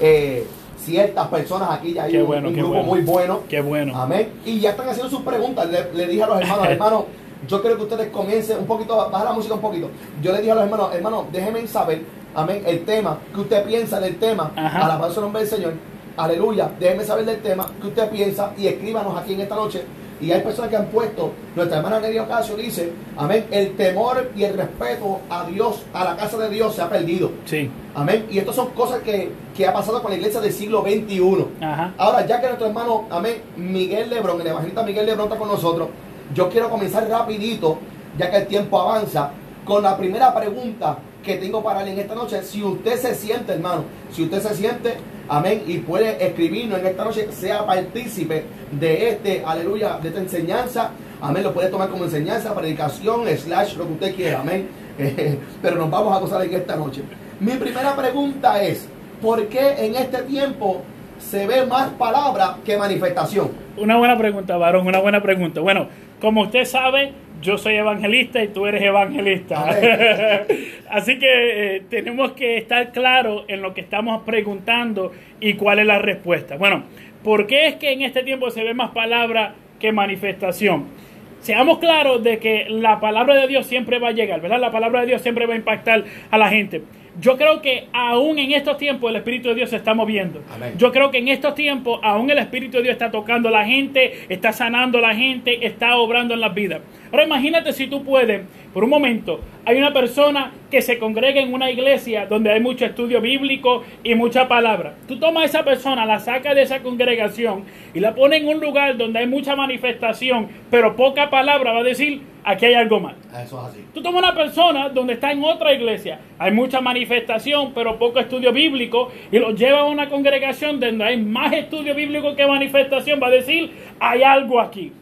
eh, ciertas personas aquí, ya hay Qué un, bueno, un qué grupo bueno. muy bueno. Qué bueno. Amén. Y ya están haciendo sus preguntas. Le, le dije a los hermanos, hermanos, yo quiero que ustedes comiencen un poquito, baja la música un poquito. Yo le dije a los hermanos, hermanos, déjenme saber, amén, el tema, que usted piensa del tema, Ajá. a la del nombre del Señor. Aleluya. Déjenme saber del tema, que usted piensa y escríbanos aquí en esta noche. Y hay personas que han puesto, nuestra hermana Neria Ocasio dice, amén, el temor y el respeto a Dios, a la casa de Dios se ha perdido. Sí. Amén. Y estas son cosas que, que ha pasado con la iglesia del siglo XXI. Ajá. Ahora, ya que nuestro hermano, amén, Miguel Lebrón, el evangelista Miguel Lebrón está con nosotros, yo quiero comenzar rapidito, ya que el tiempo avanza, con la primera pregunta que tengo para él en esta noche. Si usted se siente, hermano, si usted se siente, amén, y puede escribirnos en esta noche, sea partícipe de este, aleluya, de esta enseñanza, amén, lo puede tomar como enseñanza, predicación, slash, lo que usted quiera, amén. Pero nos vamos a gozar en esta noche. Mi primera pregunta es, ¿por qué en este tiempo se ve más palabra que manifestación? Una buena pregunta, varón, una buena pregunta. Bueno, como usted sabe, yo soy evangelista y tú eres evangelista. Así que eh, tenemos que estar claros en lo que estamos preguntando y cuál es la respuesta. Bueno, ¿por qué es que en este tiempo se ve más palabra que manifestación? Seamos claros de que la palabra de Dios siempre va a llegar, ¿verdad? La palabra de Dios siempre va a impactar a la gente. Yo creo que aún en estos tiempos el Espíritu de Dios se está moviendo. Amén. Yo creo que en estos tiempos aún el Espíritu de Dios está tocando a la gente, está sanando a la gente, está obrando en las vidas. Ahora imagínate si tú puedes, por un momento, hay una persona que se congrega en una iglesia donde hay mucho estudio bíblico y mucha palabra. Tú tomas a esa persona, la sacas de esa congregación y la pones en un lugar donde hay mucha manifestación, pero poca palabra, va a decir, aquí hay algo mal. Eso es así. Tú tomas una persona donde está en otra iglesia, hay mucha manifestación, pero poco estudio bíblico, y lo lleva a una congregación donde hay más estudio bíblico que manifestación, va a decir, hay algo aquí.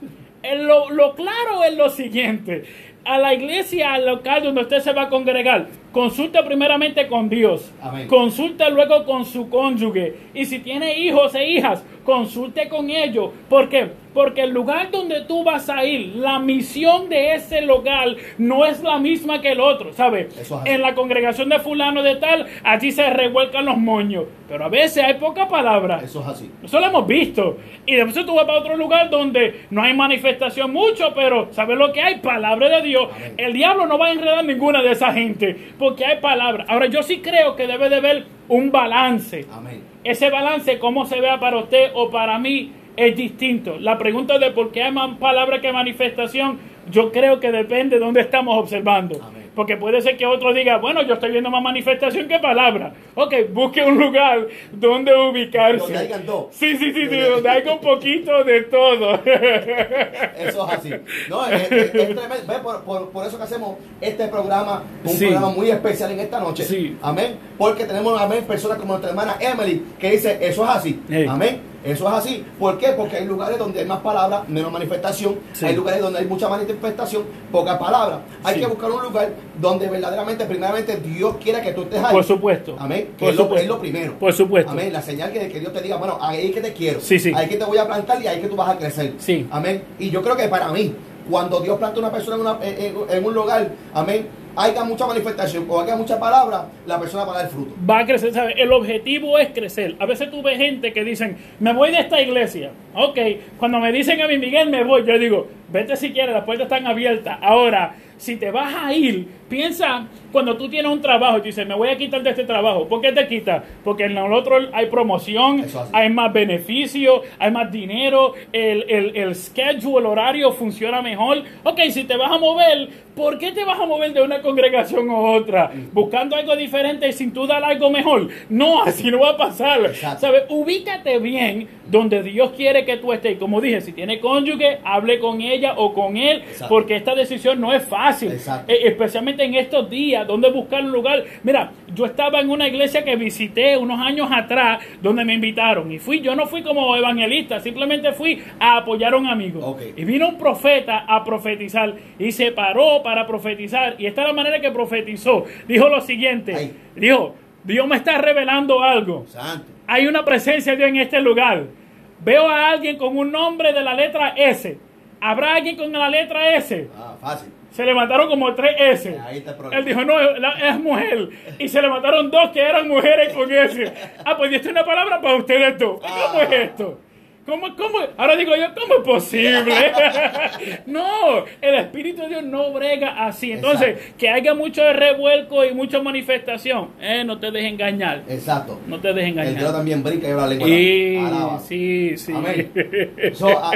En Lo, lo claro es lo siguiente, a la iglesia, al local donde usted se va a congregar, consulte primeramente con Dios, Amén. consulte luego con su cónyuge, y si tiene hijos e hijas, consulte con ellos. ¿Por qué? Porque el lugar donde tú vas a ir, la misión de ese lugar no es la misma que el otro, ¿sabes? Es. En la congregación de fulano de tal, allí se revuelcan los moños, pero a veces hay poca palabra. Eso es así. Eso lo hemos visto. Y después tú vas para otro lugar donde no hay manifestación mucho, pero ¿sabes lo que hay? Palabra de Dios. Amén. El diablo no va a enredar ninguna de esa gente, porque hay palabra. Ahora, yo sí creo que debe de haber un balance. Amén. Ese balance, cómo se vea para usted o para mí, es distinto. La pregunta de por qué hay más palabra que manifestación, yo creo que depende de dónde estamos observando. Amén. Porque puede ser que otro diga, bueno, yo estoy viendo más manifestación que palabra. Ok, busque un lugar donde ubicarse. Donde hayan dos. Sí, sí, sí, sí, donde haya un poquito de todo. Eso es así. No, es, es- es tremendo. Ve, Por, por- por eso que hacemos este programa, un Sí. programa muy especial en esta noche. Sí. Amén. Porque tenemos, amén, personas como nuestra hermana Emily, que dice, eso es así. Hey. Amén. Eso es así. ¿Por qué? Porque hay lugares donde hay más palabras, menos manifestación. Sí. Hay lugares donde hay mucha manifestación, poca palabra. Hay Sí. que buscar un lugar donde verdaderamente, primeramente, Dios quiera que tú estés ahí. Por supuesto. Amén. Que Por es, lo, supuesto. es lo primero. Por supuesto. Amén. La señal que, que Dios te diga, bueno, ahí es que te quiero. Sí, sí. Ahí es que te voy a plantar y ahí es que tú vas a crecer. Sí. Amén. Y yo creo que para mí, cuando Dios planta una persona en, una- en un lugar, amén, haya mucha manifestación o haya mucha palabra, la persona va a dar fruto. va a crecer, ¿sabes? El objetivo es crecer. A veces tú ves gente que dicen, me voy de esta iglesia. Ok, cuando me dicen a mí, Miguel, me voy, yo digo, vete si quieres, las puertas están abiertas. Ahora, si te vas a ir, piensa cuando tú tienes un trabajo y dices, me voy a quitar de este trabajo. ¿Por qué te quitas? Porque en el otro hay promoción, hay más beneficio, hay más dinero, el, el, el schedule, el horario funciona mejor. Ok, si te vas a mover, ¿por qué te vas a mover de una congregación a otra? Buscando algo diferente y sin tú dar algo mejor. No, así no va a pasar. Exacto. ¿Sabes? Ubícate bien donde Dios quiere que tú estés. Como dije, si tiene cónyuge, hable con ella o con él, Exacto. porque esta decisión no es fácil. Exacto. Eh, especialmente en estos días, donde buscar un lugar. Mira, yo estaba en una iglesia que visité unos años atrás, donde me invitaron. Y fui, yo no fui como evangelista, simplemente fui a apoyar a un amigo. Y vino un profeta a profetizar y se paró para profetizar. Y esta es la manera que profetizó. Dijo lo siguiente: Ay. Dijo, Dios me está revelando algo. Santo. Hay una presencia de Dios en este lugar. Veo a alguien con un nombre de la letra S. ¿Habrá alguien con la letra S? Ah, fácil. se le mataron como tres S. Ahí está el problema. Él dijo, no, es mujer. Y se le mataron dos que eran mujeres con S. Ah, pues esta es una palabra para ustedes dos. ¿Cómo es esto? ¿Cómo, cómo? Ahora digo yo, ¿cómo es posible? no, el Espíritu de Dios no brega así. Entonces, Exacto. que haya mucho revuelco y mucha manifestación, eh, no te dejes engañar. Exacto. No te dejes El Dios engañar. también brinca y habla lengua. Sí, Alaba. sí, sí. Amén. So, ah,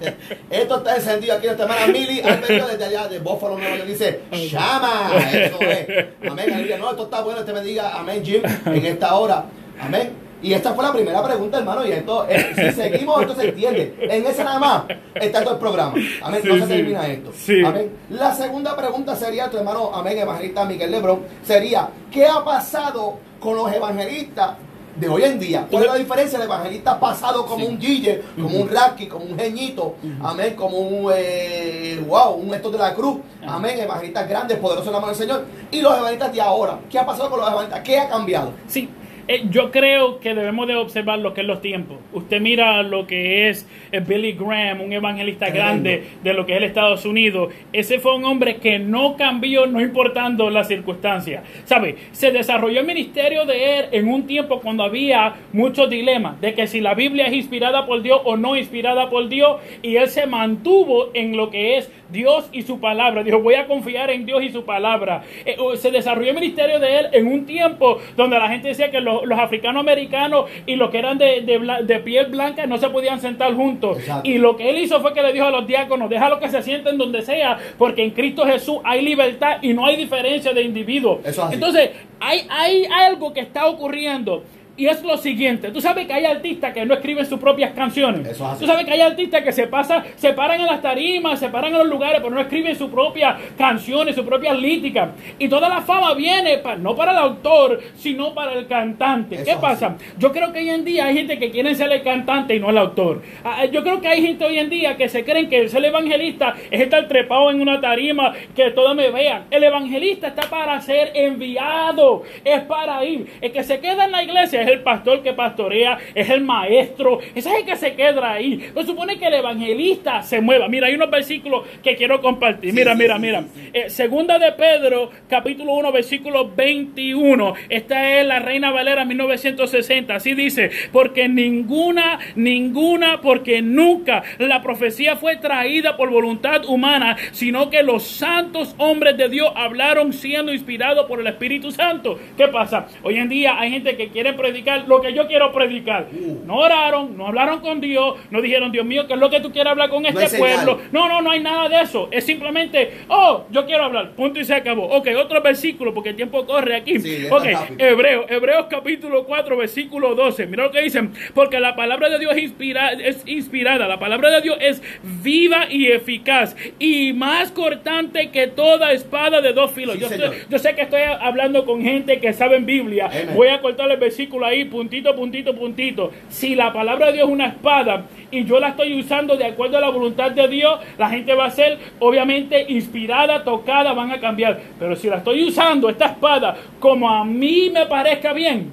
esto está encendido aquí nuestra hermana Mili Alberto desde allá de Buffalo, Nueva York, dice, llama, eso es. Amén, aleluya. No, esto está bueno, te bendiga. Amén, Jim, en esta hora. Amén. Y esta fue la primera pregunta, hermano. Y esto, eh, si seguimos, esto se entiende. En ese nada más está todo el programa. Amén. Sí, no se sí. termina esto. Sí. Amén. La segunda pregunta sería, tu hermano, amén, evangelista Miguel Lebrón, sería, ¿qué ha pasado con los evangelistas de hoy en día? ¿Cuál es la diferencia del evangelista pasado como un Guille, como un Raki, como un Geñito, amén, como un, eh, wow, un esto de la cruz, amén, evangelistas grandes, poderosos en la mano del Señor, y los evangelistas de ahora? ¿Qué ha pasado con los evangelistas? ¿Qué ha cambiado? Sí, eh, yo creo que debemos de observar lo que es los tiempos. Usted mira lo que es eh, Billy Graham, un evangelista Tremendo. grande de lo que es el Estados Unidos. Ese fue un hombre que no cambió, no importando las circunstancias. ¿Sabe? Se desarrolló el ministerio de él en un tiempo cuando había muchos dilemas de que si la Biblia es inspirada por Dios o no inspirada por Dios. Y él se mantuvo en lo que es Dios y su palabra. Dijo, voy a confiar en Dios y su palabra. Eh, se desarrolló el ministerio de él en un tiempo donde la gente decía que los, los africanos americanos y los que eran de, de, piel blanca no se podían sentar juntos. Exacto. Y lo que él hizo fue que le dijo a los diáconos, déjalo que se sienten donde sea, porque en Cristo Jesús hay libertad y no hay diferencia de individuos. Entonces, hay, hay algo que está ocurriendo. Y es lo siguiente, tú sabes que hay artistas que no escriben sus propias canciones. Eso es así. Tú sabes que hay artistas que se pasan, se paran en las tarimas, se paran en los lugares, pero no escriben sus propias canciones, sus propias líticas. Y toda la fama viene pa- no para el autor, sino para el cantante. Eso ¿Qué pasa? Yo creo que hoy en día hay gente que quiere ser el cantante y no el autor. Ah, Yo creo que hay gente hoy en día que se creen que el ser evangelista es estar trepado en una tarima, que todos me vean. El evangelista está para ser enviado, es para ir. El que se queda en la iglesia es el pastor que pastorea, es el maestro, ese es el que se queda ahí. Pero supone que el evangelista se mueva. Mira, hay unos versículos que quiero compartir. Mira, mira, mira. Eh, segunda de Pedro, capítulo 1, versículo 21. Esta es la Reina Valera 1960. Así dice, porque ninguna, ninguna, porque nunca la profecía fue traída por voluntad humana, sino que los santos hombres de Dios hablaron siendo inspirados por el Espíritu Santo. ¿Qué pasa? Hoy en día hay gente que quiere predicar lo que yo quiero predicar. Uh. No oraron, no hablaron con Dios, no dijeron, Dios mío, ¿qué es lo que tú quieres hablar con este pueblo? No, no, no hay nada de eso. Es simplemente, oh, yo quiero hablar. Punto y se acabó. Ok, otro versículo, porque el tiempo corre aquí. Sí, ok. Hebreos, Hebreos capítulo 4, versículo 12. Mira lo que dicen. Porque la palabra de Dios es, inspira- es inspirada. La palabra de Dios es viva y eficaz. Y más cortante que toda espada de dos filos. Sí, yo, sé que estoy hablando con gente que sabe en Biblia. Amen. Voy a cortar el versículo ahí, puntito, puntito, puntito. Si la palabra de Dios es una espada y yo la estoy usando de acuerdo a la voluntad de Dios, la gente va a ser obviamente inspirada, tocada, van a cambiar. Pero si la estoy usando, esta espada, como a mí me parezca bien,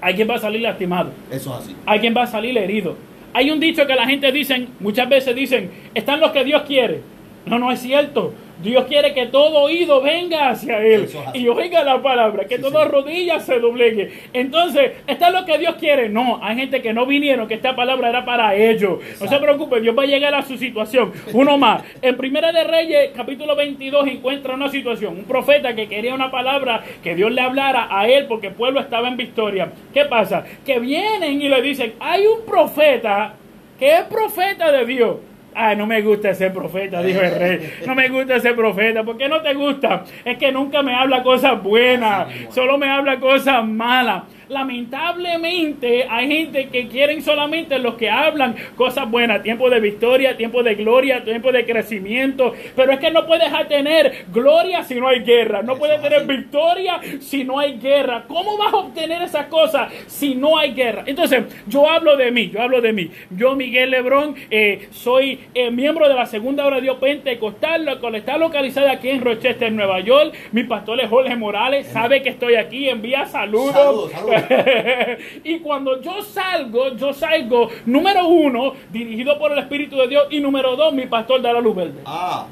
alguien va a salir lastimado Eso es así. alguien va a salir herido. Hay un dicho que la gente dicen, muchas veces dicen, están los que Dios quiere. No, no es cierto. Dios quiere que todo oído venga hacia Él y oiga la palabra, que Sí, toda sí. rodilla se doblegue. Entonces, ¿está lo que Dios quiere? No, hay gente que no vinieron, que esta palabra era para ellos. No se preocupe, Dios va a llegar a su situación. Uno más. En Primera de Reyes, capítulo 22, encuentra una situación. Un profeta que quería una palabra que Dios le hablara a él porque el pueblo estaba en victoria. ¿Qué pasa? Que vienen y le dicen, hay un profeta que es profeta de Dios. Ay, no me gusta ser profeta, dijo el rey. No me gusta ser profeta. ¿Por qué no te gusta? Es que nunca me habla cosas buenas, solo me habla cosas malas. Lamentablemente hay gente que quieren solamente los que hablan cosas buenas, tiempo de victoria, tiempo de gloria, tiempo de crecimiento, pero es que no puedes tener gloria si no hay guerra, no puedes es tener victoria si no hay guerra. ¿Cómo vas a obtener esas cosas si no hay guerra? Entonces, yo hablo de mí, yo hablo de mí. Yo, Miguel Lebrón, eh, soy eh, miembro de la segunda hora de Dios Pentecostal, la cual está localizada aquí en Rochester, Nueva York. Mi pastor es Jorge Morales, sabe que estoy aquí, envía saludos. Saludos, saludos. y cuando yo salgo, yo salgo, número uno, dirigido por el Espíritu de Dios, y número dos, mi pastor da la luz verde. Ah,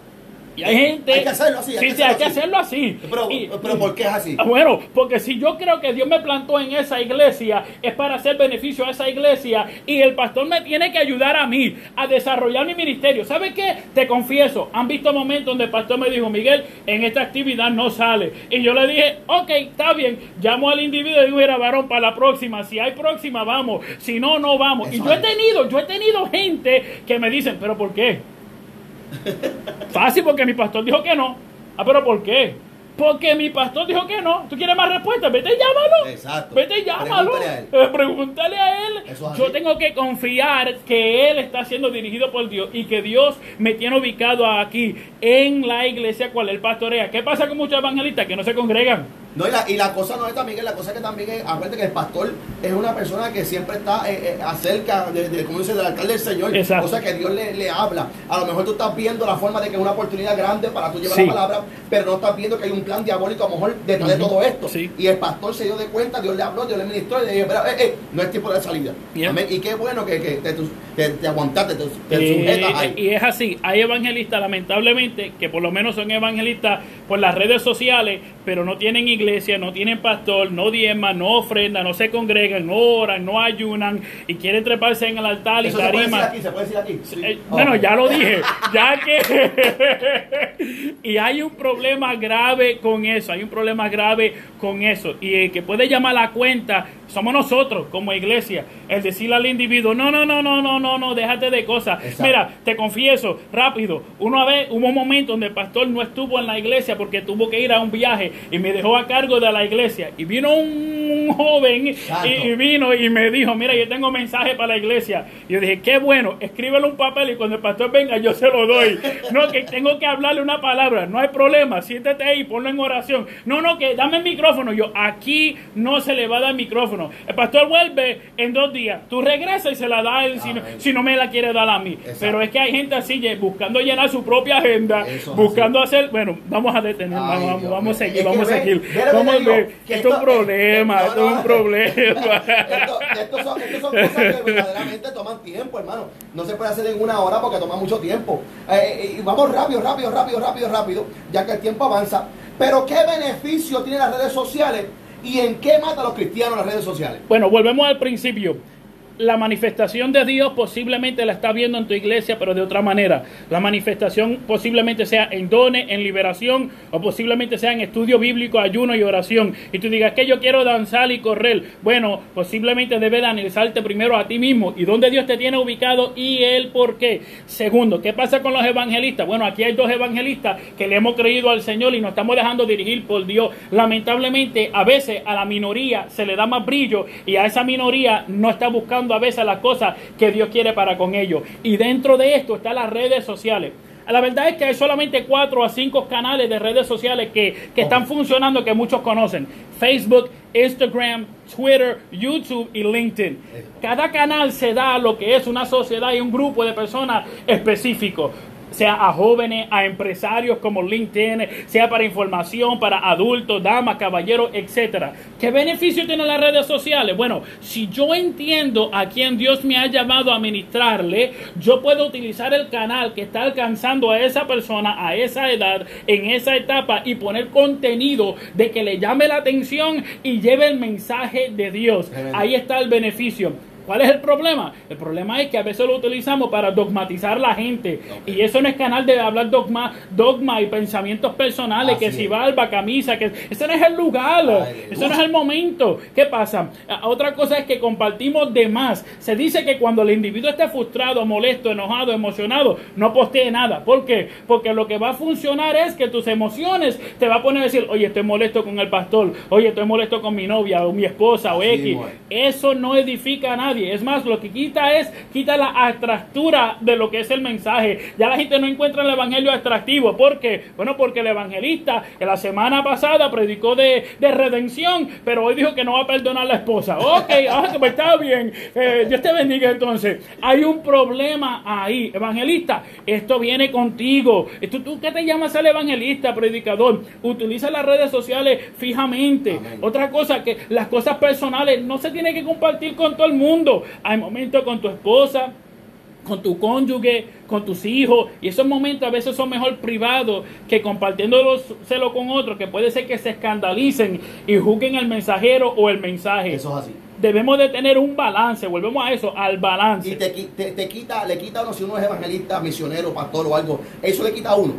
Y hay gente. Hay que hacerlo así. Sí, sí, hay que hacerlo así. Pero, Y- pero ¿por qué es así? Ah, Bueno, porque si yo creo que Dios me plantó en esa iglesia, es para hacer beneficio a esa iglesia y el pastor me tiene que ayudar a mí a desarrollar mi ministerio. ¿Sabe qué? Te confieso, han visto momentos donde el pastor me dijo, Miguel, en esta actividad no sale. Y yo le dije, ok, está bien, llamo al individuo y digo, mira, varón, para la próxima, si hay próxima, vamos, si no, no vamos. y yo he tenido, yo he tenido gente que me dicen, pero ¿por qué? Fácil porque mi pastor dijo que no. Ah, pero ¿por qué? Porque mi pastor dijo que no. ¿Tú quieres más respuestas? Vete y llámalo. Exacto. Vete y llámalo. Pregúntale a él. Eh, Pregúntale a él. Yo tengo que confiar que él está siendo dirigido por Dios y que Dios me tiene ubicado aquí en la iglesia cual él pastorea. ¿Qué pasa con muchos evangelistas que no se congregan? No, y la, y la cosa no es también, la cosa que también es, acuérdate que el pastor es una persona que siempre está eh, eh, acerca de, de, como dice, del altar del Señor, Exacto. cosa que Dios le, le habla. A lo mejor tú estás viendo la forma de que es una oportunidad grande para tú llevar Sí. la palabra, pero no estás viendo que hay un plan diabólico a lo mejor detrás de todo esto. Sí. Y el pastor se dio de cuenta, Dios le habló, Dios le ministró y le dijo, "Mira, eh, eh, no es tiempo de salida. Amén. Y qué bueno que, que te, te, te aguantaste, te, te sujetas ahí. y es así, hay evangelistas lamentablemente que por lo menos son evangelistas por las redes sociales, pero no tienen iglesia, no tienen pastor, no diezman, no ofrendan, no se congregan, no oran, no ayunan y quieren treparse en el altar y Eso se puede decir aquí, se puede decir aquí. Sí. Eh, Oh. Bueno, ya lo dije, ya que... y hay un problema grave con eso, hay un problema grave con eso. Y el que puede llamar a la cuenta somos nosotros como iglesia. El decirle al individuo, no, no, no, no, no, no, no, déjate de cosas. Exacto. Mira, te confieso, rápido, una vez hubo un momento donde el pastor no estuvo en la iglesia porque tuvo que ir a un viaje y me dejó a cargo de la iglesia. Y vino un joven y, vino y me dijo, mira, yo tengo mensaje para la iglesia. Y yo dije, qué bueno, escríbele un papel y cuando el pastor venga yo se lo doy. No, que tengo que hablarle una palabra, no hay problema, siéntate ahí, ponlo en oración. No, no, que dame el micrófono. Yo, aquí no se le va a dar micrófono. El pastor vuelve en dos días, tú regresas y se la da a él si no, Amén. si no me la quiere dar a mí. Exacto. Pero es que hay gente así buscando llenar su propia agenda, Eso buscando hacer, bueno, vamos a detener, Ay, vamos, Dios vamos a seguir, Es vamos a seguir. ve Vamos a ver, esto es un esto- problema, no, esto es un problema. esto, esto son, esto son cosas que verdaderamente toman tiempo, hermano. No se puede hacer en una hora porque toma mucho tiempo. Eh, eh, y vamos rápido, rápido, rápido, rápido, rápido, ya que el tiempo avanza. Pero ¿qué beneficio tienen las redes sociales y en qué mata a los cristianos las redes sociales? Bueno, volvemos al principio. La manifestación de Dios posiblemente la está viendo en tu iglesia, pero de otra manera. La manifestación posiblemente sea en dones, en liberación, o posiblemente sea en estudio bíblico, ayuno y oración. Y tú digas que yo quiero danzar y correr. Bueno, posiblemente debe de analizarte primero a ti mismo y dónde Dios te tiene ubicado y el por qué. Segundo, ¿qué pasa con los evangelistas? Bueno, aquí hay dos evangelistas que le hemos creído al Señor y nos estamos dejando dirigir por Dios. Lamentablemente, a veces a la minoría se le da más brillo y a esa minoría no está buscando a veces las cosas que Dios quiere para con ellos. Y dentro de esto están las redes sociales. La verdad es que hay solamente cuatro a cinco canales de redes sociales que, que están funcionando que muchos conocen. Facebook, Instagram, Twitter, YouTube y LinkedIn. Cada canal se da a lo que es una sociedad y un grupo de personas específico sea a jóvenes, a empresarios como LinkedIn, sea para información, para adultos, damas, caballeros, etcétera. ¿Qué beneficio tienen las redes sociales? Bueno, si yo entiendo a quién Dios me ha llamado a ministrarle, yo puedo utilizar el canal que está alcanzando a esa persona a esa edad, en esa etapa y poner contenido de que le llame la atención y lleve el mensaje de Dios. Ahí está el beneficio. ¿Cuál es el problema? El problema es que a veces lo utilizamos para dogmatizar la gente. Y eso no es canal de hablar dogma, dogma y pensamientos personales, Así que si es. barba, camisa, que ese no es el lugar, Ay, eso no es el momento. ¿Qué pasa? A- Otra cosa es que compartimos de más. Se dice que cuando el individuo esté frustrado, molesto, enojado, emocionado, no postee nada. ¿Por qué? Porque lo que va a funcionar es que tus emociones te va a poner a decir, oye, estoy molesto con el pastor, oye, estoy molesto con mi novia o mi esposa o Así X. es. Eso no edifica a nadie. Es más, lo que quita es, quita la atractura de lo que es el mensaje. Ya la gente no encuentra el evangelio atractivo. ¿Por qué? Bueno, porque el evangelista que la semana pasada predicó de, de redención, pero hoy dijo que no va a perdonar a la esposa. Ok, ah, pues está bien. Eh, Dios te bendiga entonces. Hay un problema ahí. Evangelista, esto viene contigo. ¿Tú, tú qué te llamas el evangelista, predicador? Utiliza las redes sociales fijamente. Amén. Otra cosa, que las cosas personales no se tienen que compartir con todo el mundo. Hay momentos con tu esposa, con tu cónyuge, con tus hijos, y esos momentos a veces son mejor privados que compartiéndoselo con otros, que puede ser que se escandalicen y juzguen al mensajero o el mensaje. Eso es así. Debemos de tener un balance, volvemos a eso, al balance. Y te, te, te quita, le quita a uno si uno es evangelista, misionero, pastor o algo, eso le quita a uno.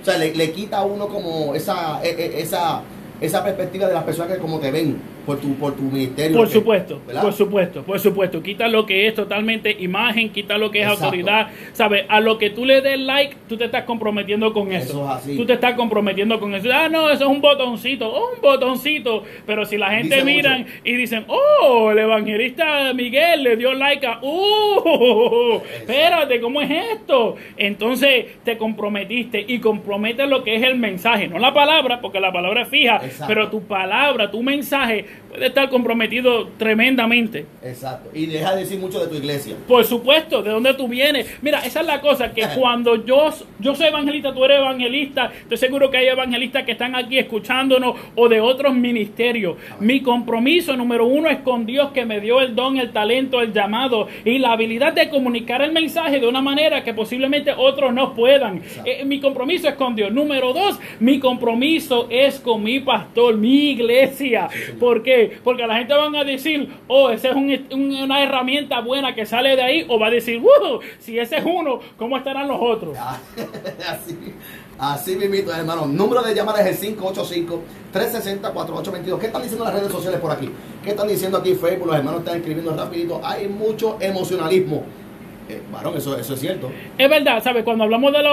O sea, le, le quita a uno como esa, e, e, esa, esa perspectiva de las personas que como te ven por tu, por tu ministerio. Por supuesto, ¿verdad? por supuesto, por supuesto. Quita lo que es totalmente imagen, quita lo que es Exacto. autoridad. ¿Sabes? A lo que tú le des like, tú te estás comprometiendo con eso. Eso es así. Tú te estás comprometiendo con eso. Ah, no, eso es un botoncito, oh, un botoncito. Pero si la gente Dice miran mucho. y dicen, oh, el evangelista Miguel le dio like a, uh, espérate, ¿cómo es esto? Entonces te comprometiste y comprometes lo que es el mensaje, no la palabra, porque la palabra es fija, Exacto. pero tu palabra, tu mensaje puede estar comprometido tremendamente. Exacto. Y deja de decir mucho de tu iglesia. Por supuesto, ¿de dónde tú vienes? Mira, esa es la cosa, que cuando yo, yo soy evangelista, tú eres evangelista, estoy seguro que hay evangelistas que están aquí escuchándonos o de otros ministerios. Mi compromiso número uno es con Dios que me dio el don, el talento, el llamado y la habilidad de comunicar el mensaje de una manera que posiblemente otros no puedan. Eh, mi compromiso es con Dios. Número dos, mi compromiso es con mi pastor, mi iglesia. ¿Por qué? Porque la gente van a decir, oh, esa es un- un- una herramienta buena que sale de ahí, o va a decir, wow, si ese es uno, ¿cómo estarán los otros? así, así mismito, hermano. Número de llamadas es el 585-360-4822. ¿Qué están diciendo las redes sociales por aquí? ¿Qué están diciendo aquí Facebook? Los hermanos están escribiendo rapidito. Hay mucho emocionalismo. Eh, varón, eso, eso es cierto. Es verdad, ¿sabes? Cuando hablamos del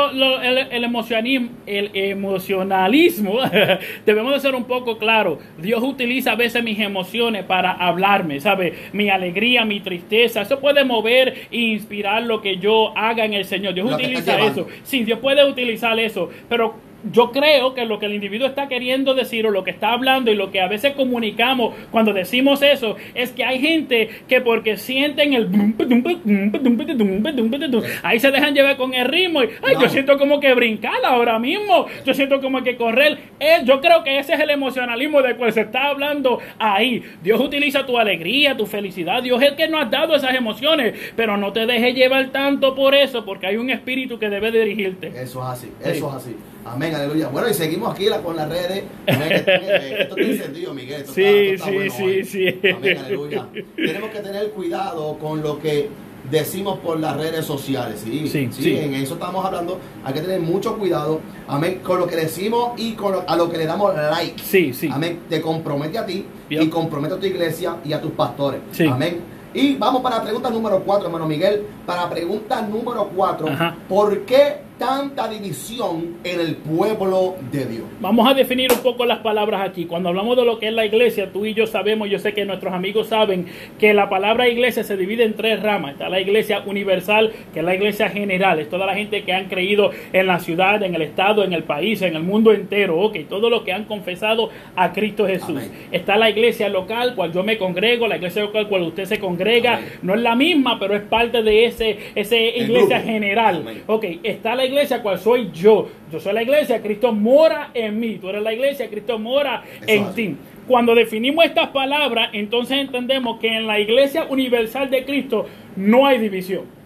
el, el emocionalismo, el emocionalismo debemos de ser un poco claros. Dios utiliza a veces mis emociones para hablarme, ¿sabes? Mi alegría, mi tristeza, eso puede mover e inspirar lo que yo haga en el Señor. Dios Lo utiliza eso. Sí, Dios puede utilizar eso, pero yo creo que lo que el individuo está queriendo decir o lo que está hablando y lo que a veces comunicamos cuando decimos eso es que hay gente que porque sienten el ahí se dejan llevar con el ritmo y ay, No. yo siento como que brincar ahora mismo, yo siento como que correr. Eh, yo creo que ese es el emocionalismo del cual se está hablando ahí. Dios utiliza tu alegría, tu felicidad, Dios es el que nos ha dado esas emociones, pero no te dejes llevar tanto por eso porque hay un espíritu que debe dirigirte. Eso es así, Sí. eso es así. Amén, aleluya. Bueno, y seguimos aquí la- con las redes. Amén, esto, eh, esto tiene sentido, Miguel. Esto Sí, está- esto está sí, bueno sí, hoy. sí. Amén, aleluya. Tenemos que tener cuidado con lo que decimos por las redes sociales. Sí, Sí, sí, sí. en eso estamos hablando. Hay que tener mucho cuidado. Amén, con lo que decimos y con lo- a lo que le damos like. Sí, sí. Amén. Te compromete a ti Yep. y compromete a tu iglesia y a tus pastores. Sí. Amén. Y vamos para la pregunta número 4, hermano Miguel. Para la pregunta número 4. Ajá. ¿Por qué tanta división en el pueblo de Dios? Vamos a definir un poco las palabras aquí. Cuando hablamos de lo que es la iglesia, tú y yo sabemos, yo sé que nuestros amigos saben que la palabra iglesia se divide en tres ramas. Está la iglesia universal, que es la iglesia general, es toda la gente que han creído en la ciudad, en el estado, en el país, en el mundo entero, ok, todos los que han confesado a Cristo Jesús. Amén. Está la iglesia local, cual yo me congrego, la iglesia local cual usted se congrega, Amén. no es la misma, pero es parte de ese, ese iglesia general. Amén. Ok, está la iglesia cual soy yo. Yo soy la iglesia, Cristo mora en mí. Tú eres la iglesia, Cristo mora Eso en es. ti. Cuando definimos estas palabras, entonces entendemos que en la iglesia universal de Cristo no hay división.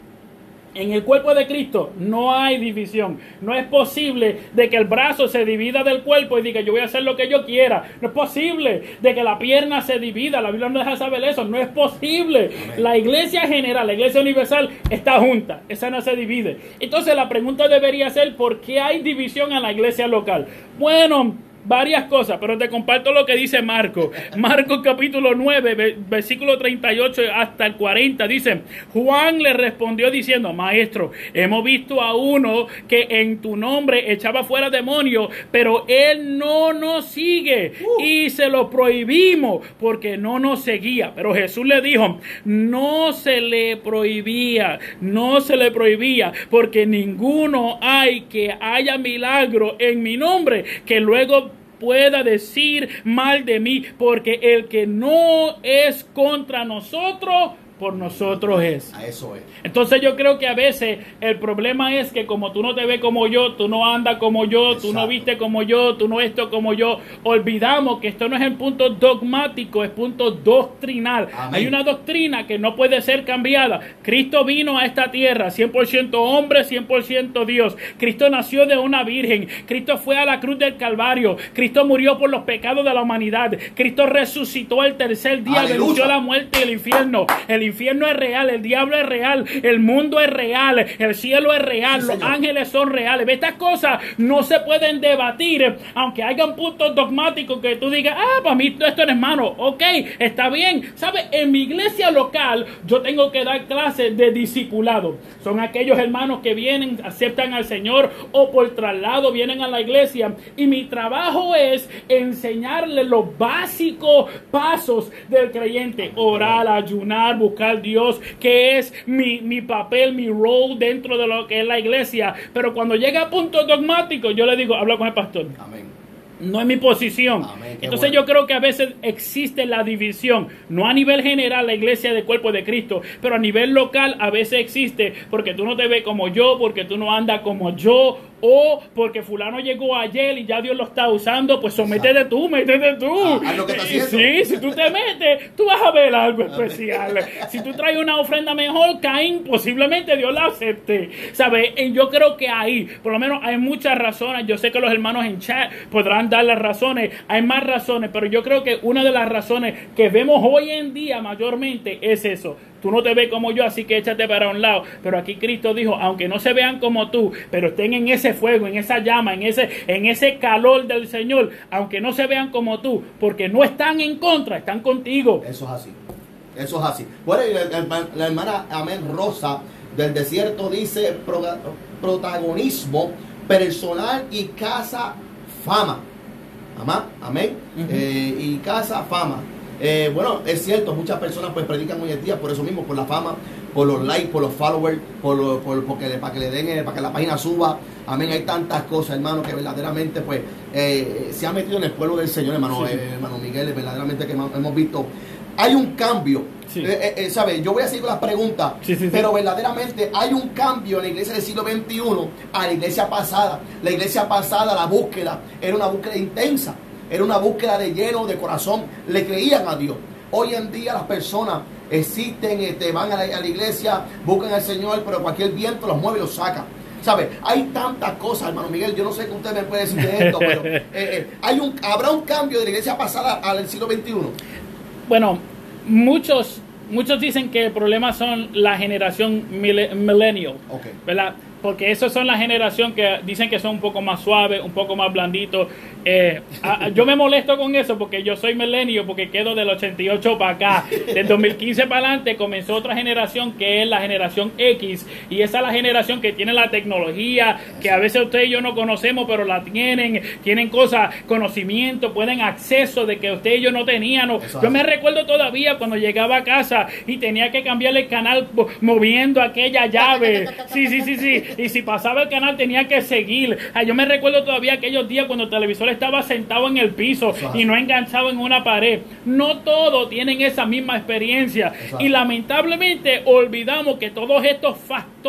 En el cuerpo de Cristo no hay división. No es posible de que el brazo se divida del cuerpo y diga yo voy a hacer lo que yo quiera. No es posible de que la pierna se divida. La Biblia no deja saber eso. No es posible. La iglesia general, la iglesia universal está junta. Esa no se divide. Entonces la pregunta debería ser ¿por qué hay división en la iglesia local? Bueno, varias cosas, pero te comparto lo que dice Marco. Marco capítulo 9, ve- versículo 38 hasta el 40 dice, Juan le respondió diciendo, maestro, hemos visto a uno que en tu nombre echaba fuera demonios, pero él no nos sigue y se lo prohibimos porque no nos seguía. Pero Jesús le dijo, no se le prohibía, no se le prohibía, porque ninguno hay que haya milagro en mi nombre que luego pueda decir mal de mí, porque el que no es contra nosotros, por nosotros es. A eso es. Entonces yo creo que a veces el problema es que como tú no te ves como yo, tú no andas como yo, tú no viste como yo, tú no esto como yo, olvidamos que esto no es el punto dogmático, es punto doctrinal. Amén. Hay una doctrina que no puede ser cambiada. Cristo vino a esta tierra, 100% hombre, 100% Dios. Cristo nació de una virgen. Cristo fue a la cruz del Calvario. Cristo murió por los pecados de la humanidad. Cristo resucitó el tercer día, venció la muerte y el infierno. El infierno es real, el diablo es real, el mundo es real, el cielo es real, Sí, los señor. ángeles son reales. Estas cosas no se pueden debatir, aunque hayan puntos dogmáticos que tú digas, ah, para mí esto no es mano. Ok, está bien. ¿Sabes? En mi iglesia local yo tengo que dar clases de discipulado. Son aquellos hermanos que vienen, aceptan al Señor o por traslado vienen a la iglesia. Y mi trabajo es enseñarles los básicos pasos del creyente. Orar, ayunar, buscar Dios, que es mi, mi papel, mi rol dentro de lo que es la iglesia. Pero cuando llega a puntos dogmáticos, yo le digo, habla con el pastor. Amén. No es mi posición. Amén, Entonces bueno. yo creo que a veces existe la división, no a nivel general la iglesia del cuerpo de Cristo, pero a nivel local a veces existe porque tú no te ves como yo, porque tú no andas como yo, o porque fulano llegó ayer y ya Dios lo está usando, pues sométete tú, métete tú. Ah, haz lo que. Sí, si tú te metes, tú vas a ver algo especial. Si tú traes una ofrenda mejor, Caín, posiblemente Dios la acepte. ¿Sabes? Y yo creo que ahí, por lo menos hay muchas razones. Yo sé que los hermanos en chat podrán dar las razones. Hay más razones, pero yo creo que una de las razones que vemos hoy en día mayormente es eso. Tú no te ves como yo, así que échate para un lado. Pero aquí Cristo dijo, aunque no se vean como tú, pero estén en ese fuego, en esa llama, en ese, en ese calor del Señor, aunque no se vean como tú, porque no están en contra, están contigo. Eso es así. Eso es así. Bueno, y la, hermana Amén Rosa del desierto dice protagonismo personal y casa fama. Amá, amén. Eh, y casa fama. Eh, bueno, es cierto, muchas personas pues predican hoy en día por eso mismo, por la fama, por los likes, por los followers, por, lo- por- porque le- para que le den, eh, para que la página suba. Amén. Hay tantas cosas, hermano, que verdaderamente pues eh, se ha metido en el pueblo del Señor, hermano, Sí, sí. eh, hermano Miguel, verdaderamente que hemos visto. Hay un cambio. Sí. Eh, eh, ¿sabe? Yo voy a seguir con las preguntas, Sí, sí, sí. pero verdaderamente hay un cambio en la iglesia del siglo XXI a la iglesia pasada. La iglesia pasada, la búsqueda, era una búsqueda intensa, era una búsqueda de lleno, de corazón, le creían a Dios. Hoy en día las personas existen, este, van a la, a la iglesia, buscan al Señor, pero cualquier viento los mueve y los saca. ¿Sabe? Hay tantas cosas, hermano Miguel. Yo no sé qué usted me puede decir de esto, pero eh, eh, hay un, habrá un cambio de la iglesia pasada al siglo XXI. Bueno, muchos, muchos dicen que el problema son la generación mille- millennial. ¿verdad? Porque esos son la generación que dicen que son un poco más suaves, un poco más blanditos. Eh, a- yo me molesto con eso porque yo soy milenio, porque quedo del 88 para acá. Del 2015 para adelante comenzó otra generación que es la generación X. Y esa es la generación que tiene la tecnología, que a veces usted y yo no conocemos, pero la tienen. Tienen cosas, conocimiento, pueden acceso de que usted y yo no. Eso Yo me recuerdo todavía cuando llegaba a casa y tenía que cambiarle el canal mo- moviendo aquella llave. Sí, sí, sí, sí. Y si pasaba el canal tenía que seguir. Ah, Yo me recuerdo todavía aquellos días cuando el televisor estaba sentado en el piso y no enganchado en una pared. No todos tienen esa misma experiencia. Y lamentablemente olvidamos que todos estos factores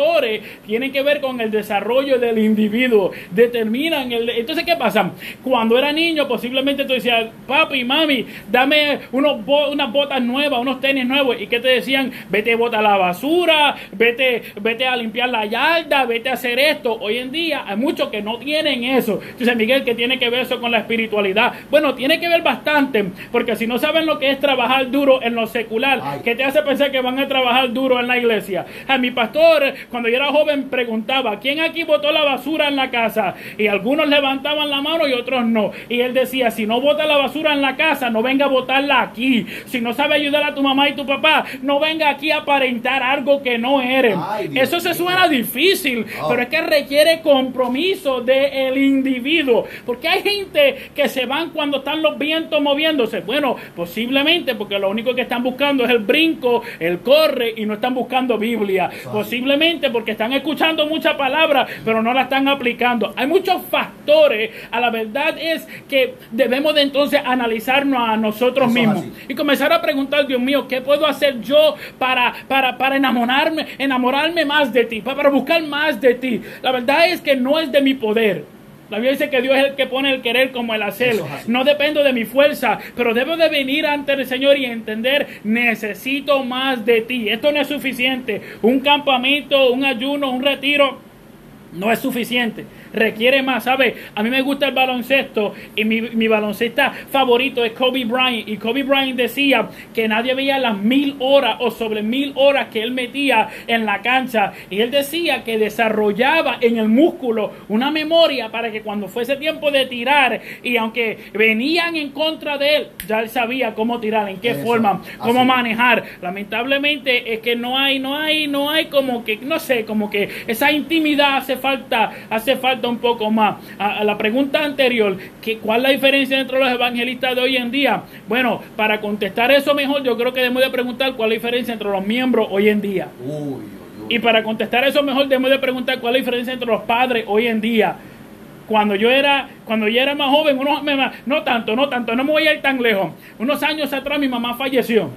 tienen que ver con el desarrollo del individuo. Determinan el... Entonces, ¿qué pasa? Cuando era niño, posiblemente tú decías, papi, mami, dame unos bo- unas botas nuevas, unos tenis nuevos. ¿Y qué te decían? Vete a botar la basura, vete, vete a limpiar la yarda, vete a hacer esto. Hoy en día hay muchos que no tienen eso. Dice Miguel, que tiene que ver eso con la espiritualidad? Bueno, tiene que ver bastante, porque si no saben lo que es trabajar duro en lo secular. ¿qué te hace pensar que van a trabajar duro en la iglesia? A mi pastor, cuando yo era joven, preguntaba, ¿quién aquí botó la basura en la casa? Y algunos levantaban la mano y otros no. Y él decía, si no bota la basura en la casa, no venga a botarla aquí. Si no sabe ayudar a tu mamá y tu papá, no venga aquí a aparentar algo que no eres. Ay, Eso se suena difícil, Oh. pero es que requiere compromiso del individuo. Porque hay gente que se van cuando están los vientos moviéndose. Bueno, posiblemente porque lo único que están buscando es el brinco, el corre y no están buscando Biblia. Posiblemente porque están escuchando mucha palabra, pero no la están aplicando. Hay muchos factores. A la verdad es que debemos de entonces analizarnos a nosotros mismos y comenzar a preguntar, Dios mío, ¿qué puedo hacer yo para, para, para enamorarme, enamorarme más de ti, para buscar más de ti? La verdad es que no es de mi poder. La Biblia dice que Dios es el que pone el querer como el hacer. No dependo de mi fuerza, pero debo de venir ante el Señor y entender, necesito más de ti. Esto no es suficiente. Un campamento, un ayuno, un retiro, no es suficiente requiere más, ¿sabe? A mí me gusta el baloncesto y mi, mi baloncesta favorito es Kobe Bryant. Y Kobe Bryant decía que nadie veía las mil horas o sobre mil horas que él metía en la cancha. Y él decía que desarrollaba en el músculo una memoria para que cuando fuese tiempo de tirar y aunque venían en contra de él, ya él sabía cómo tirar, en qué forma, cómo manejar. Lamentablemente es que no hay, no hay, no hay como que, no sé, como que esa intimidad hace falta, hace falta un poco más. A, la pregunta anterior, que, ¿cuál es la diferencia entre los evangelistas de hoy en día? Bueno, para contestar eso mejor, yo creo que debemos de preguntar cuál es la diferencia entre los miembros hoy en día. Y para contestar eso mejor, debemos de preguntar cuál es la diferencia entre los padres hoy en día cuando yo era cuando yo era más joven unos, no tanto no tanto no me voy a ir tan lejos unos años atrás mi mamá falleció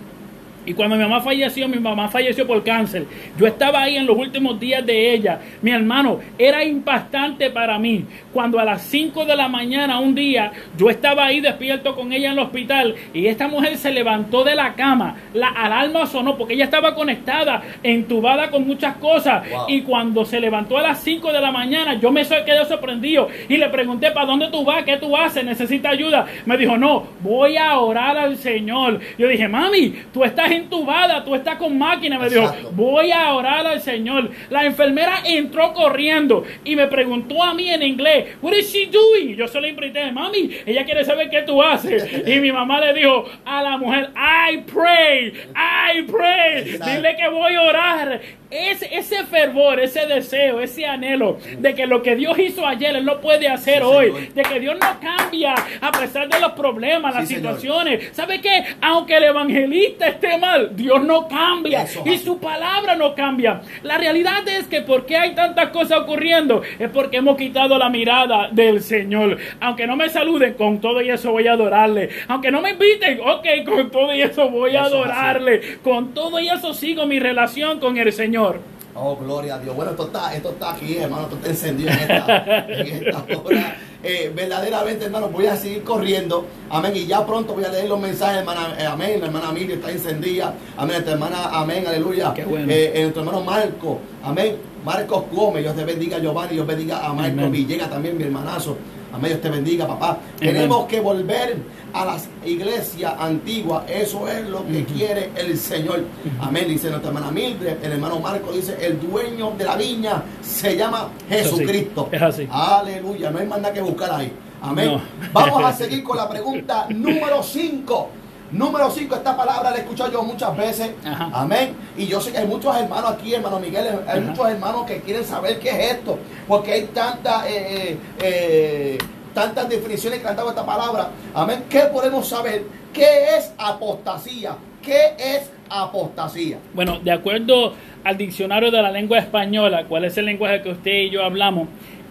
y cuando mi mamá falleció, mi mamá falleció por cáncer. Yo estaba ahí en los últimos días de ella. Mi hermano, era impactante para mí. Cuando a las 5 de la mañana un día yo estaba ahí despierto con ella en el hospital y esta mujer se levantó de la cama. La alarma sonó porque ella estaba conectada, entubada con muchas cosas. Y cuando se levantó a las 5 de la mañana, yo me quedé sorprendido y le pregunté, ¿para dónde tú vas? ¿Qué tú haces? ¿Necesitas ayuda? Me dijo, no, voy a orar al Señor. Yo dije, mami, tú estás entubada, tú estás con máquina. Me dijo, voy a orar al Señor. La enfermera entró corriendo y me preguntó a mí en inglés, what is she doing? Yo solo le mami, ella quiere saber qué tú haces. Y mi mamá le dijo a la mujer, I pray, I pray. Dile que voy a orar. Ese, ese fervor, ese deseo, ese anhelo de que lo que Dios hizo ayer, Él lo puede hacer hoy. De que Dios no cambia a pesar de los problemas, las situaciones. ¿Sabe qué? Aunque el evangelista esté mal, Dios no cambia. y su palabra no cambia. La realidad es que porque hay tantas cosas ocurriendo, es porque hemos quitado la mirada del Señor. Aunque no me saluden, con todo y eso voy a adorarle. Aunque no me inviten, ok, con todo y eso voy a adorarle. Con todo y eso sigo mi relación con el Señor. Oh, gloria a Dios. Bueno, esto está, esto está aquí, hermano, esto está encendido en esta, en esta hora. Eh, verdaderamente, hermano, voy a seguir corriendo. Amén. Y ya pronto voy a leer los mensajes, hermana. Eh, amén. La hermana Miriam está encendida. Amén. Nuestra hermana, amén. Aleluya. Qué bueno. Eh, nuestro hermano Marco. Amén. Marcos Gómez. Dios te bendiga, Giovanni. Dios bendiga a Marco Villegas también, mi hermanazo. Amén. Dios te bendiga, papá. Tenemos que volver a las iglesias antiguas. Eso es lo que quiere el Señor. Amén. Dice nuestra hermana Mildred, el hermano Marco dice, el dueño de la viña se llama Jesucristo. Es así. Aleluya. No hay más nada que buscar ahí. Amén. Vamos a seguir con la pregunta número 5. Número 5, esta palabra la he escuchado yo muchas veces. Amén. Y yo sé que hay muchos hermanos aquí, hermano Miguel, hay muchos hermanos que quieren saber qué es esto. Porque hay tanta eh, eh, eh tantas definiciones que han dado esta palabra. Amén. ¿Qué podemos saber? ¿Qué es apostasía? ¿Qué es apostasía? Bueno, de acuerdo al diccionario de la lengua española, ¿cuál es el lenguaje que usted y yo hablamos?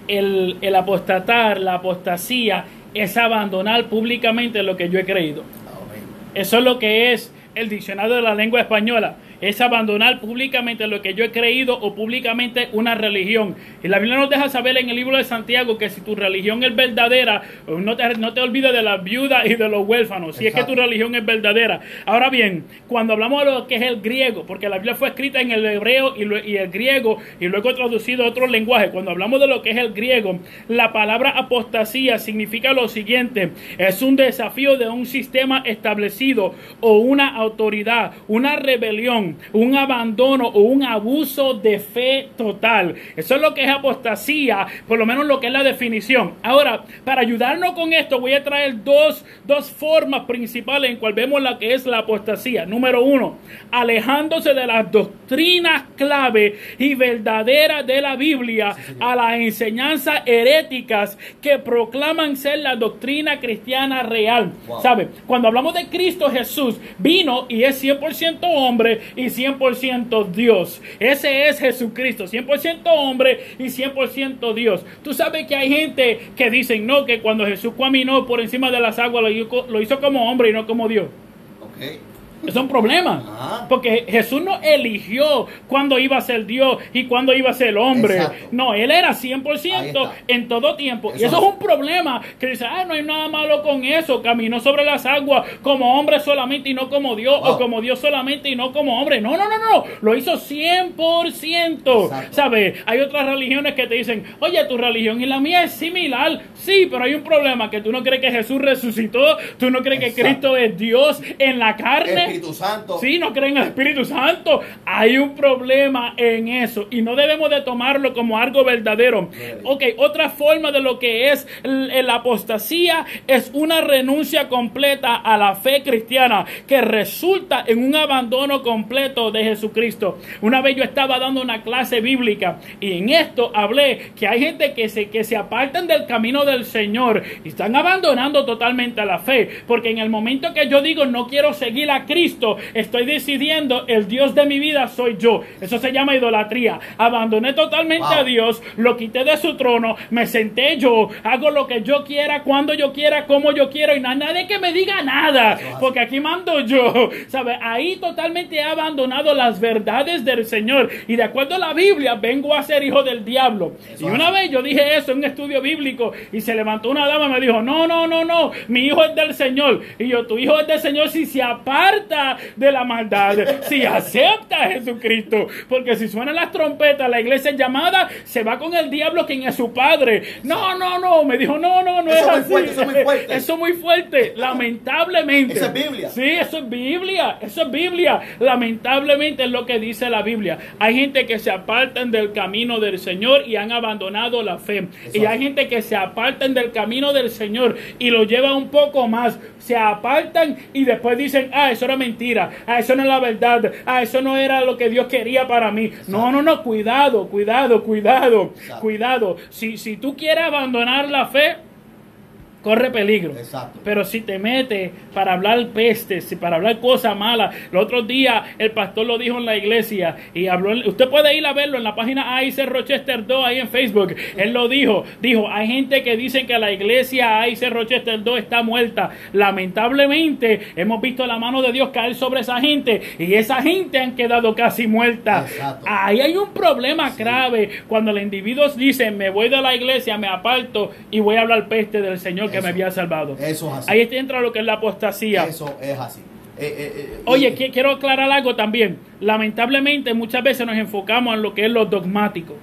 El, el apostatar, la apostasía, es abandonar públicamente lo que yo he creído. Eso es lo que es el diccionario de la lengua española es abandonar públicamente lo que yo he creído o públicamente una religión. Y la Biblia nos deja saber en el libro de Santiago que si tu religión es verdadera, no te, no te olvides de las viudas y de los huérfanos, si es que tu religión es verdadera. Ahora bien, cuando hablamos de lo que es el griego, porque la Biblia fue escrita en el hebreo y, y el griego y luego traducido a otro lenguaje, cuando hablamos de lo que es el griego, la palabra apostasía significa lo siguiente, es un desafío de un sistema establecido o una autoridad, una rebelión un abandono o un abuso de fe total. Eso es lo que es apostasía, por lo menos lo que es la definición. Ahora, para ayudarnos con esto, voy a traer dos, dos formas principales en cual vemos la que es la apostasía. Número uno, alejándose de las doctrinas clave y verdaderas de la Biblia a las enseñanzas heréticas que proclaman ser la doctrina cristiana real. ¿Sabe? Cuando hablamos de Cristo Jesús, vino y es 100% hombre y 100% Dios. Ese es Jesucristo, 100% hombre y 100% Dios. Tú sabes que hay gente que dicen, no, que cuando Jesús caminó por encima de las aguas lo hizo, como hombre y no como Dios. Okay. Es un problema. Ah. Porque Jesús no eligió cuándo iba a ser Dios y cuándo iba a ser hombre. No, Él era 100% en todo tiempo. y eso es un problema. Que dice, ah, no hay nada malo con eso. Caminó sobre las aguas como hombre solamente y no como Dios. O como Dios solamente y no como hombre. No, no, no, no. Lo hizo 100%. ¿Sabes? Hay otras religiones que te dicen, oye, tu religión y la mía es similar. Sí, pero hay un problema. Que tú no crees que Jesús resucitó. Tú no crees que Cristo es Dios en la carne. Espíritu Santo. Sí, no creen en el Espíritu Santo. Hay un problema en eso y no debemos de tomarlo como algo verdadero. Ok, otra forma de lo que es la apostasía es una renuncia completa a la fe cristiana que resulta en un abandono completo de Jesucristo. Una vez yo estaba dando una clase bíblica y en esto hablé que hay gente que se, que se apartan del camino del Señor y están abandonando totalmente la fe. Porque en el momento que yo digo no quiero seguir a Cristo, estoy decidiendo el Dios de mi vida soy yo. Eso se llama idolatría. Abandoné totalmente a Dios, lo quité de su trono, me senté yo, hago lo que yo quiera, cuando yo quiera, como yo quiero y nadie que me diga nada, porque aquí mando yo. ¿Sabe? Ahí totalmente he abandonado las verdades del Señor y de acuerdo a la Biblia vengo a ser hijo del diablo. y una vez yo dije eso en un estudio bíblico y se levantó una dama y me dijo, no, no, no, no, mi hijo es del Señor. Y yo, tu hijo es del Señor si se aparta de la maldad, si acepta a Jesucristo. Porque si suenan las trompetas, la iglesia llamada se va con el diablo quien es su padre. No, no, no, me dijo, no, no, no es así. eso es muy fuerte. Eso muy fuerte, lamentablemente. Eso es Biblia. Sí, eso es Biblia, eso es Biblia. Lamentablemente es lo que dice la Biblia. Hay gente que se apartan del camino del Señor y han abandonado la fe. Y hay gente que se apartan del camino del Señor y lo lleva un poco más. Se apartan y después dicen, ah, eso era mentira, ah, eso no es la verdad, ah, eso no era lo que Dios quería para mí. No, no, no, cuidado, cuidado, cuidado, cuidado. Si, si tú quieres abandonar la fe, corre peligro. Exacto. Pero si te metes para hablar pestes, para hablar cosas malas, el otro día el pastor lo dijo en la iglesia y habló, usted puede ir a verlo en la página AIC Rochester 2 ahí en Facebook, él lo dijo, dijo, hay gente que dice que la iglesia AIC Rochester 2 está muerta, lamentablemente hemos visto la mano de Dios caer sobre esa gente y esa gente han quedado casi muerta. Ahí hay un problema grave cuando el individuo dice, me voy de la iglesia, me aparto y voy a hablar peste del Señor que me había salvado. Eso es así. Ahí entra lo que es la apostasía. Eso es así. Eh, eh, eh, Oye, quiero aclarar algo también. Lamentablemente muchas veces nos enfocamos en lo que es lo dogmático.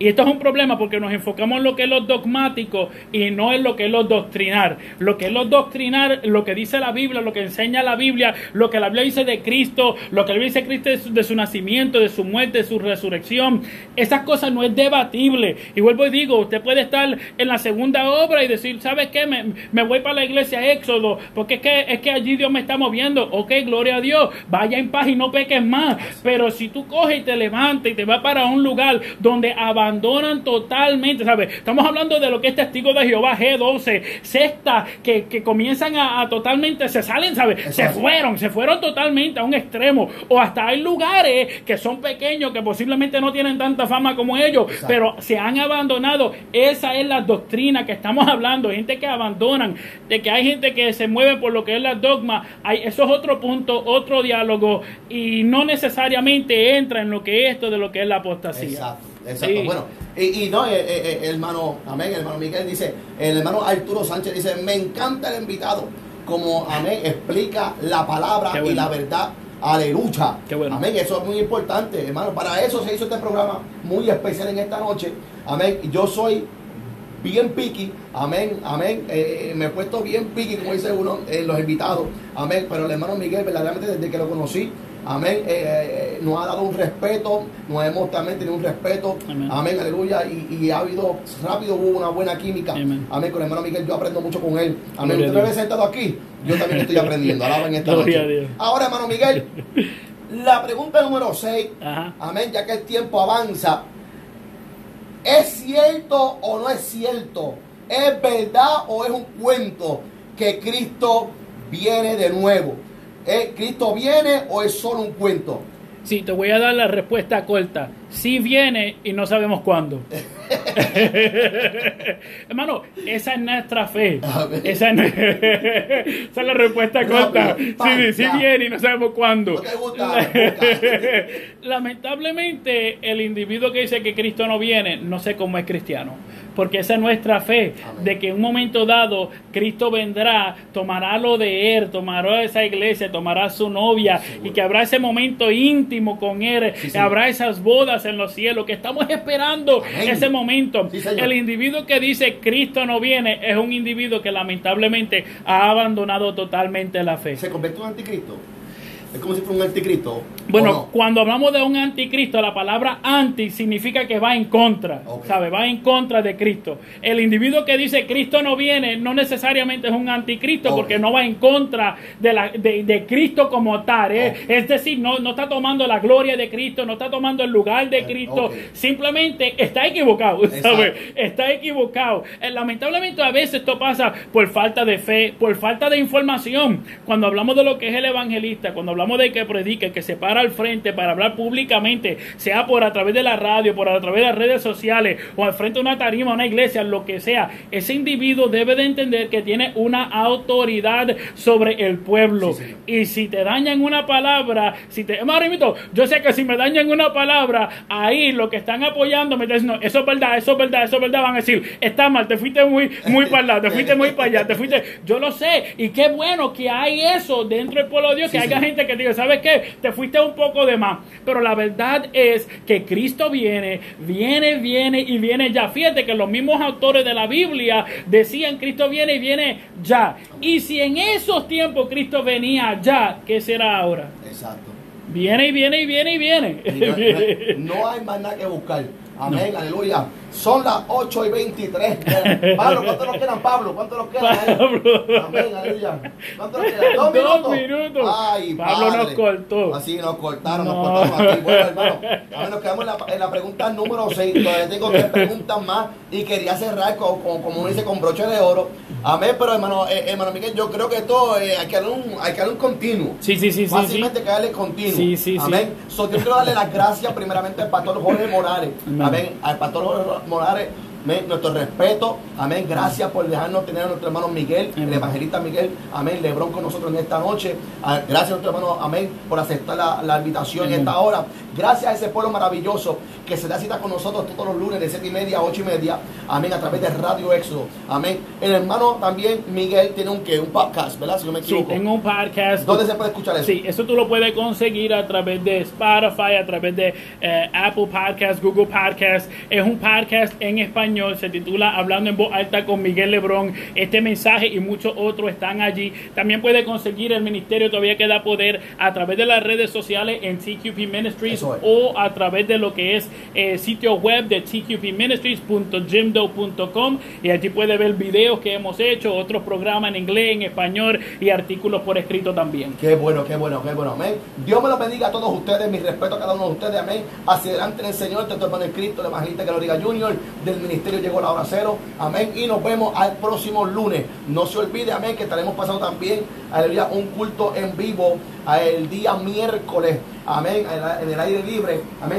Y esto es un problema porque nos enfocamos en lo que es lo dogmático y no en lo que es lo doctrinar. Lo que es lo doctrinar, lo que dice la Biblia, lo que enseña la Biblia, lo que la Biblia dice de Cristo, lo que la Biblia dice de Cristo de su, nacimiento, de su muerte, de su resurrección. Esas cosas no es debatible. Y vuelvo y digo, usted puede estar en la segunda obra y decir, ¿sabes qué? Me, voy para la iglesia Éxodo porque es que, es que allí Dios me está moviendo. Ok, gloria a Dios. Vaya en paz y no peques más. Pero si tú coges y te levantas y te vas para un lugar donde avanzas abandonan totalmente, ¿sabes? Estamos hablando de lo que es testigo de Jehová, G12, sexta, que, que comienzan a, totalmente, se salen, ¿sabes? Se fueron, se fueron totalmente a un extremo. O hasta hay lugares que son pequeños, que posiblemente no tienen tanta fama como ellos, pero se han abandonado. Esa es la doctrina que estamos hablando, gente que abandonan, de que hay gente que se mueve por lo que es la dogma. Hay, eso es otro punto, otro diálogo, y no necesariamente entra en lo que es esto de lo que es la apostasía. Exacto. Exacto. Bueno, y, no, eh, eh, eh, hermano, amén, hermano Miguel dice, el hermano Arturo Sánchez dice, me encanta el invitado, como, amén, explica la palabra y la verdad. Aleluya. Amén. Eso es muy importante, hermano. Para eso se hizo este programa muy especial en esta noche. Amén. Yo soy bien piqui. Amén. Amén. me he puesto bien piqui, como dice uno, en los invitados. Amén. Pero el hermano Miguel, verdaderamente, desde que lo conocí, Amén. Eh, eh, nos ha dado un respeto, nos hemos también tenido un respeto. Amén, aleluya. Y, ha habido, rápido hubo una buena química. Amén. Con el hermano Miguel, yo aprendo mucho con él. Amén. Usted me ve sentado aquí, yo también estoy aprendiendo. Alaba en esta noche. Ahora, hermano Miguel, la pregunta número 6. Amén, ya que el tiempo avanza. ¿Es cierto o no es cierto? ¿Es verdad o es un cuento que Cristo viene de nuevo? ¿Es Cristo viene o es solo un cuento? Sí, te voy a dar la respuesta corta. Sí viene y no sabemos cuándo. Hermano, esa es nuestra fe. Esa es, esa es la respuesta Rápido, corta. pam, Sí, sí viene y no sabemos cuándo. ¿No te gusta? Busca. Lamentablemente, el individuo que dice que Cristo no viene, no sé cómo es cristiano. Porque esa es nuestra fe, Amén. de que en un momento dado Cristo vendrá, tomará lo de Él, tomará esa iglesia, tomará a su novia Seguro. y que habrá ese momento íntimo con Él, Sí, habrá esas bodas en los cielos, que estamos esperando Amén. ese momento. Sí, el individuo que dice Cristo no viene es un individuo que lamentablemente ha abandonado totalmente la fe. ¿Se convierte en anticristo? Es como si fuera un anticristo. Bueno, cuando hablamos de un anticristo, la palabra anti significa que va en contra. ¿sabe? Va en contra de Cristo. El individuo que dice Cristo no viene, no necesariamente es un anticristo porque no va en contra de, la, de, de Cristo como tal. ¿eh? Es decir, no, no está tomando la gloria de Cristo, no está tomando el lugar de Cristo, ok. simplemente está equivocado. ¿sabe? Está equivocado. Eh, Lamentablemente a veces esto pasa por falta de fe, por falta de información. Cuando hablamos de lo que es el evangelista, cuando hablamos de que predica, que se para al frente para hablar públicamente, sea por a través de la radio, por a través de las redes sociales o al frente de una tarima, una iglesia, lo que sea, ese individuo debe de entender que tiene una autoridad sobre el pueblo. Sí, y si te dañan una palabra, si te... Marimito, yo sé que si me dañan una palabra, ahí lo que están apoyando me dicen, no, eso es verdad, eso es verdad, eso es verdad, van a decir, está mal, te fuiste muy, muy para allá, te fuiste muy para allá, te fuiste, yo lo sé, y qué bueno que hay eso dentro del pueblo de Dios, Sí, que haya señor. gente que diga, ¿sabes qué? Te fuiste un poco de más, pero la verdad es que Cristo viene, viene, viene y viene ya. Fíjate que los mismos autores de la Biblia decían, Cristo viene y viene ya. Y si en esos tiempos Cristo venía ya, ¿qué será ahora? Exacto. Viene y viene y viene y viene. Y no, no hay más nada que buscar. Amén, aleluya. Son las 8 y 23. Pablo, ¿cuánto nos quedan, Pablo? ¿Cuánto nos quedan? Pablo. Amén, aleluya. ¿Cuánto nos quedan? Dos Dos minutos. minutos. Ay, Pablo padre. nos cortó. Así nos cortaron, No. nos cortamos aquí. Bueno, hermano, a ver, nos quedamos en la, en la pregunta número 6. Todavía tengo tres preguntas más y quería cerrar con, con- como uno dice, con broche de oro. Amén, pero hermano, eh, hermano Miguel, yo creo que esto eh, hay que darle un, hay que darle un continuo. Sí, sí, sí, sí, sí. Fácilmente que darle continuo. Sí, sí, sí. Amén. So, yo quiero darle las gracias primeramente al pastor Jorge Morales. Amén. Amén. Al pastor Morales. Amén, Nuestro respeto. Amén. Gracias por dejarnos tener a nuestro hermano Miguel, el evangelista Miguel. Amén. Lebrón con nosotros en esta noche. Ah, Gracias a nuestro hermano. Amén. Por aceptar la, la invitación en esta hora. Gracias a ese pueblo maravilloso que se da cita con nosotros todos los lunes de 7 y media a 8 y media. Amén. A través de Radio Éxodo. Amén. El hermano también Miguel tiene un, ¿qué? un podcast, ¿verdad? Si no me Sí, equivoco. tengo un podcast. ¿Dónde se puede escuchar eso? Sí, eso tú lo puedes conseguir a través de Spotify, a través de eh, Apple Podcast, Google Podcast. Es un podcast en español, se titula Hablando en voz alta con Miguel Lebrón. Este mensaje y muchos otros están allí. También puede conseguir el ministerio Todavía Queda Poder a través de las redes sociales en TQP Ministries es. o a través de lo que es eh, sitio web de tqpministries.jimdo.com y allí puede ver videos que hemos hecho, otros programas en inglés, en español y artículos por escrito también. Qué bueno, qué bueno, qué bueno, amén. Dios me lo bendiga a todos ustedes, mi respeto a cada uno de ustedes, amén. Hacia adelante en el Señor, te hermano en Cristo, el evangelista que lo diga Junior, del ministerio llegó la hora cero, amén. Y nos vemos al próximo lunes. No se olvide, amén, que estaremos pasando también, aleluya, un culto en vivo el día miércoles, amén, en el aire libre, amén.